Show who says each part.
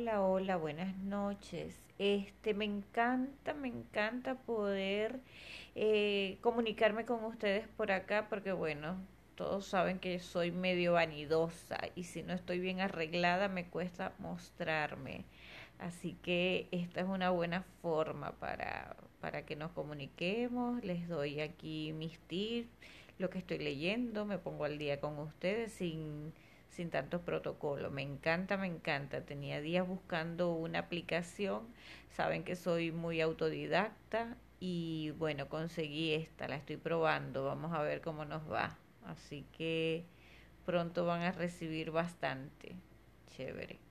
Speaker 1: Hola, hola, buenas noches. Este, me encanta, me encanta poder eh, comunicarme con ustedes por acá porque bueno, todos saben que soy medio vanidosa y si no estoy bien arreglada me cuesta mostrarme. Así que esta es una buena forma para, para que nos comuniquemos. Les doy aquí mis tips, lo que estoy leyendo, me pongo al día con ustedes sin sin tantos protocolos. Me encanta, me encanta. Tenía días buscando una aplicación. Saben que soy muy autodidacta y bueno, conseguí esta, la estoy probando. Vamos a ver cómo nos va. Así que pronto van a recibir bastante. Chévere.